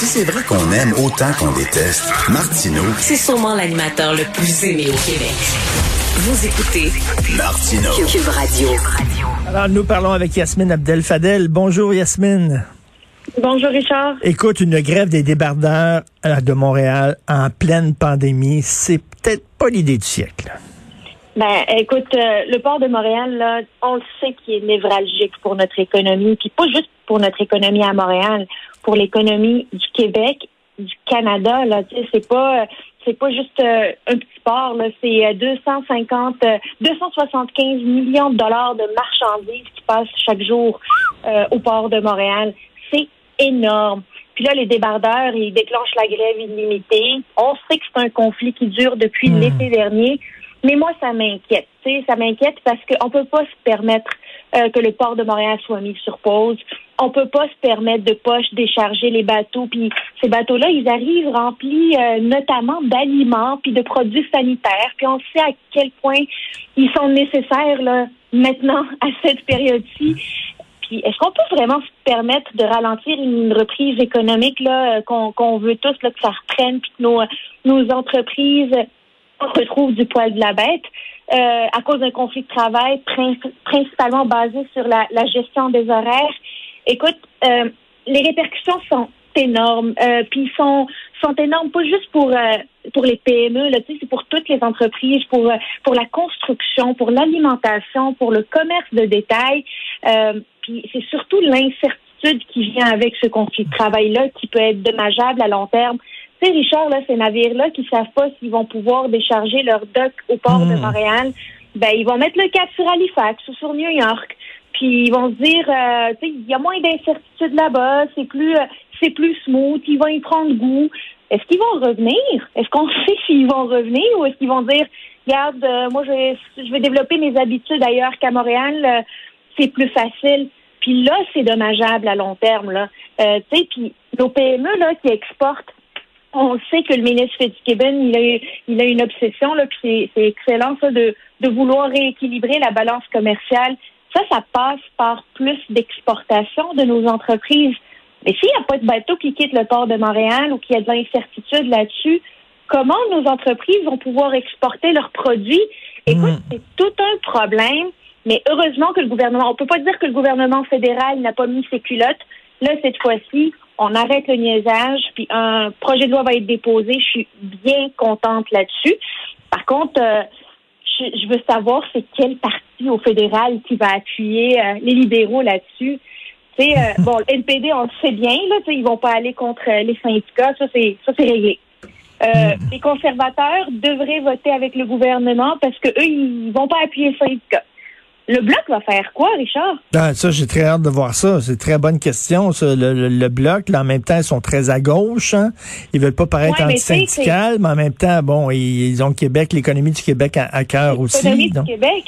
Si c'est vrai qu'on aime autant qu'on déteste, Martineau, C'est sûrement l'animateur le plus aimé au Québec. Vous écoutez Martineau. Cube Radio. Alors, nous parlons avec Yasmine Abdel-Fadel. Bonjour, Yasmine. Bonjour Richard. Écoute, une grève des débardeurs euh, de Montréal en pleine pandémie, c'est peut-être pas l'idée du siècle. Ben, écoute, euh, le port de Montréal, là, on le sait qu'il est névralgique pour notre économie, puis pas juste pour notre économie à Montréal, pour l'économie du Québec, du Canada. Là, tu sais, c'est pas, c'est pas juste euh, un petit port. Là, c'est euh, 250, euh, 275 millions de dollars de marchandises qui passent chaque jour euh, au port de Montréal. C'est énorme. Puis là, les débardeurs, ils déclenchent la grève illimitée. On sait que c'est un conflit qui dure depuis l'été dernier. Mais moi, ça m'inquiète. Tu sais, ça m'inquiète parce qu'on peut pas se permettre euh, que le port de Montréal soit mis sur pause. On peut pas se permettre de poche décharger les bateaux. Puis ces bateaux-là, ils arrivent remplis euh, notamment d'aliments puis de produits sanitaires. Puis on sait à quel point ils sont nécessaires là maintenant à cette période-ci. Puis est-ce qu'on peut vraiment se permettre de ralentir une reprise économique là euh, qu'on veut tous là que ça reprenne puis que nos nos entreprises retrouvent du poil de la bête? Euh, à cause d'un conflit de travail prin- principalement basé sur la, la gestion des horaires. Écoute, euh, les répercussions sont énormes, euh, puis sont sont énormes pas juste pour euh, pour les PME, là, tu c'est pour toutes les entreprises, pour euh, pour la construction, pour l'alimentation, pour le commerce de détail. Euh, puis c'est surtout l'incertitude qui vient avec ce conflit de travail-là qui peut être dommageable à long terme. Sais, Richard, là, ces navires-là qui savent pas s'ils vont pouvoir décharger leur dock au port de Montréal, ben ils vont mettre le cap sur Halifax ou sur New York. Puis ils vont se dire, euh, tu sais, il y a moins d'incertitude là-bas, c'est plus, euh, c'est plus smooth, ils vont y prendre goût. Est-ce qu'ils vont revenir? Est-ce qu'on sait s'ils vont revenir ou est-ce qu'ils vont dire, regarde, euh, moi je vais, je vais développer mes habitudes ailleurs qu'à Montréal, c'est plus facile. Puis là, c'est dommageable à long terme là. Euh, tu sais, puis nos PME là qui exportent on sait que le ministre Fitzgibbon, il a, il a une obsession, là, puis c'est- c'est excellent, ça, de, de vouloir rééquilibrer la balance commerciale. Ça, ça passe par plus d'exportation de nos entreprises. Mais s'il n'y a pas de bateau qui quitte le port de Montréal ou qu'il y a de l'incertitude là-dessus, comment nos entreprises vont pouvoir exporter leurs produits? Écoute, c'est tout un problème, mais heureusement que le gouvernement, on peut pas dire que le gouvernement fédéral n'a pas mis ses culottes. Là, cette fois-ci, on arrête le niaisage, puis un projet de loi va être déposé. Je suis bien contente là-dessus. Par contre, euh, je, je veux savoir c'est quel parti au fédéral qui va appuyer euh, les libéraux là-dessus? Tu sais, euh, bon, le NPD, on le sait bien, là, ils vont pas aller contre les syndicats, ça c'est ça c'est réglé. Euh, Les conservateurs devraient voter avec le gouvernement parce que eux, ils vont pas appuyer les syndicats. Le bloc va faire quoi, Richard? Ah, ça, j'ai très hâte de voir ça. C'est une très bonne question. Ça. Le, le- le bloc, là, en même temps, ils sont très à gauche. Hein. Ils veulent pas paraître Ouais, mais antisyndical, en même temps, bon, ils, ils ont Québec, l'économie du Québec à, à cœur aussi. L'économie donc. du Québec.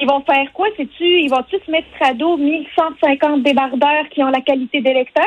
Ils vont faire quoi? Ils vont-tu se mettre à dos 1150 débardeurs qui ont la qualité d'électeurs?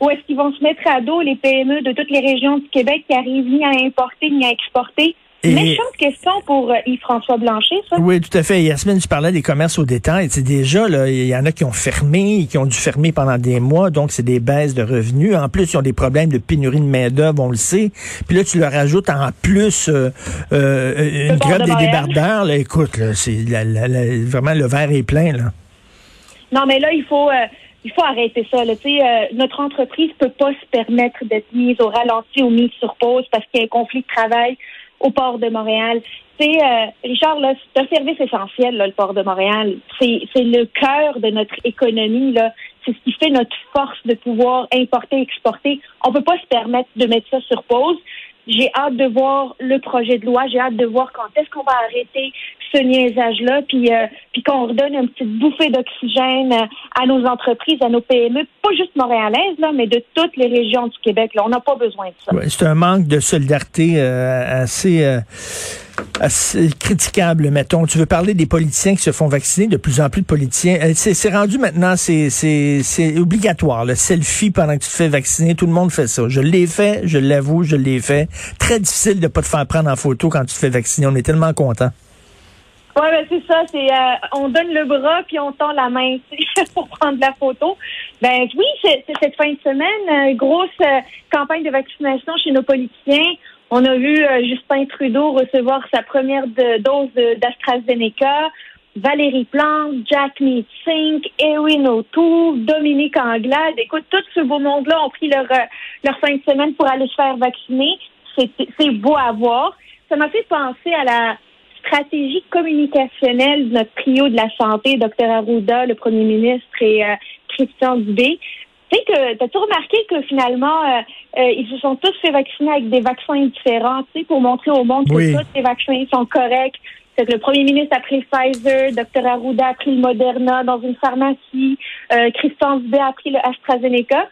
Ou est-ce qu'ils vont se mettre à dos les PME de toutes les régions du Québec qui arrivent ni à importer ni à exporter? Et- Méchante question pour euh, Yves-François Blanchet, ça. Oui, tout à fait. Yasmine, tu parlais des commerces au détail. C'est déjà, là, il y en a qui ont fermé, qui ont dû fermer pendant des mois, donc c'est des baisses de revenus. En plus, ils ont des problèmes de pénurie de main-d'œuvre, on le sait. Puis là, tu leur ajoutes en plus euh, euh, une grève de des débardeurs. Là, écoute, là, c'est la- la- la- vraiment le verre est plein. Là. Non, mais là, il faut, euh, il faut arrêter ça. Là. Tu sais, euh, notre entreprise peut pas se permettre d'être mise au ralenti ou mise sur pause parce qu'il y a un conflit de travail au port de Montréal. Sais, euh, Richard, là, c'est un service essentiel, là, le port de Montréal. C'est, c'est le cœur de notre économie. Là. C'est ce qui fait notre force de pouvoir importer, exporter. On peut pas se permettre de mettre ça sur pause. J'ai hâte de voir le projet de loi. J'ai hâte de voir quand est-ce qu'on va arrêter ce niaisage-là, puis, euh, puis qu'on redonne une petite bouffée d'oxygène euh, à nos entreprises, à nos PME, pas juste montréalaises, là, mais de toutes les régions du Québec. Là. On n'a pas besoin de ça. C'est un manque de solidarité euh, assez, assez critiquable, mettons. Tu veux parler des politiciens qui se font vacciner, de plus en plus de politiciens. C'est c'est rendu maintenant, c'est c'est- c'est obligatoire, le selfie pendant que tu te fais vacciner. Tout le monde fait ça. Je l'ai fait, je l'avoue, je l'ai fait. Très difficile de pas te faire prendre en photo quand tu te fais vacciner. On est tellement contents. Oui, ben c'est ça. C'est euh, on donne le bras puis on tend la main pour prendre la photo. Ben oui, c'est cette fin de semaine, euh, grosse euh, campagne de vaccination chez nos politiciens. On a vu euh, Justin Trudeau recevoir sa première dose d'AstraZeneca. Valérie Plante, Jack Meeting, Erin O'Toole, Dominique Anglade. Écoute, tout ce beau monde-là ont pris leur, euh, leur fin de semaine pour aller se faire vacciner. C'est beau à voir. Ça m'a fait penser à la stratégie communicationnelle de notre trio de la santé, Dr Arruda, le premier ministre, et euh, Christian Dubé. Tu sais que t'as-tu remarqué que finalement euh, euh, ils se sont tous fait vacciner avec des vaccins différents, tu sais, pour montrer au monde Oui. que tous les vaccins sont corrects? C'est que le premier ministre a pris le Pfizer, Dr Arruda a pris le Moderna dans une pharmacie, Christian Dubé a pris le AstraZeneca.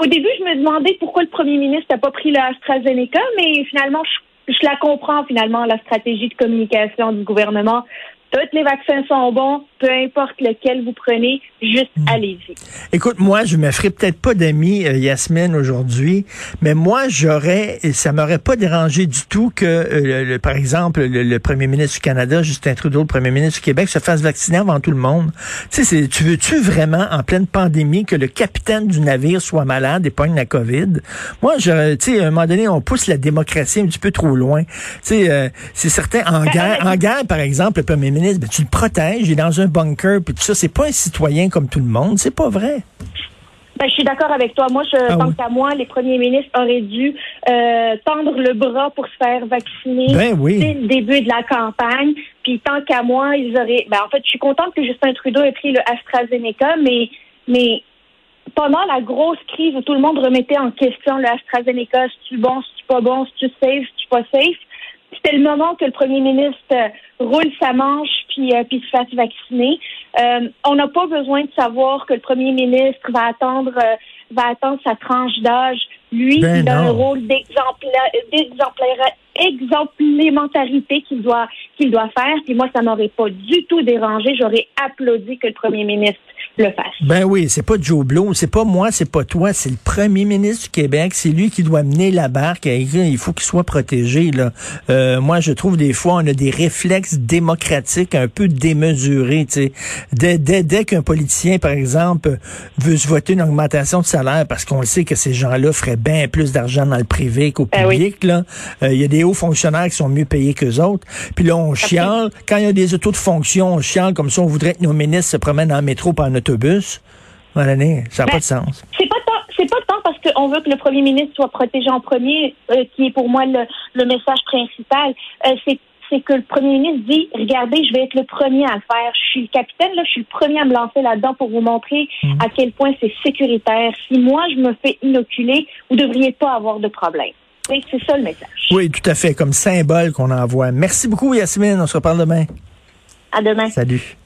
Au début, je me demandais pourquoi le premier ministre n'a pas pris le AstraZeneca, mais finalement, je, je la comprends finalement, la stratégie de communication du gouvernement. Tous les vaccins sont bons, peu importe lequel vous prenez, juste allez-y. Écoute, moi, je me ferai peut-être pas d'amis, euh, Yasmine, aujourd'hui, mais moi, j'aurais, ça m'aurait pas dérangé du tout que, euh, le- le- par exemple, le, le premier ministre du Canada, Justin Trudeau, le premier ministre du Québec, se fasse vacciner avant tout le monde. Tu sais, tu veux-tu vraiment, en pleine pandémie, que le capitaine du navire soit malade et pogne la COVID? Moi, je, tu sais, à un moment donné, on pousse la démocratie un petit peu trop loin. Tu sais, euh, c'est certain, en guerre, en guerre, par exemple, le premier ministre, ben, tu le protèges, il est dans un bunker, puis tout ça, c'est pas un citoyen comme tout le monde, c'est pas vrai. Ben, je suis d'accord avec toi. Moi, je Ah pense oui. qu'à moi, les premiers ministres auraient dû euh, tendre le bras pour se faire vacciner Ben oui. dès le début de la campagne. Puis tant qu'à moi, ils auraient. Ben, en fait, je suis contente que Justin Trudeau ait pris le AstraZeneca, mais mais pendant la grosse crise où tout le monde remettait en question le AstraZeneca, si tu bon, si tu pas bon, si tu safe, si tu pas safe, c'était le moment que le premier ministre roule sa manche puis, euh, puis se fasse vacciner. Euh, on n'a pas besoin de savoir que le premier ministre va attendre euh, va attendre sa tranche d'âge. Lui, Ben il a un rôle d'exemplaire- d'exemplaire- exemplémentarité qu'il doit qu'il doit faire. Puis moi, ça m'aurait pas du tout dérangé. J'aurais applaudi que le premier ministre le fasse. Ben oui, c'est pas Joe Blow, c'est pas moi, c'est pas toi, c'est le premier ministre du Québec, c'est lui qui doit mener la barque. Et Il faut qu'il soit protégé. Là. Euh, moi, je trouve des fois, on a des réflexes démocratiques un peu démesurés. Dès, dès, dès qu'un politicien, par exemple, veut se voter une augmentation de salaire parce qu'on le sait que ces gens-là feraient bien plus d'argent dans le privé qu'au Ben public, là, euh, il y a des hauts fonctionnaires qui sont mieux payés qu'eux autres. Puis là, on chiale. Quand il y a des autos de fonction, on chiale comme ça, on voudrait que nos ministres se promènent en métro pas en autobus. Voilà, ça n'a Ben, pas de sens. C'est pas tant, c'est pas tant parce qu'on veut que le premier ministre soit protégé en premier, euh, qui est pour moi le, le message principal. Euh, c'est c'est que le premier ministre dit regardez, je vais être le premier à le faire. Je suis le capitaine, là, je suis le premier à me lancer là-dedans pour vous montrer à quel point c'est sécuritaire. Si moi je me fais inoculer, vous devriez pas avoir de problème. C'est c'est ça le message. Oui, tout à fait, comme symbole qu'on envoie. Merci beaucoup, Yasmine. On se reparle demain. À demain. Salut.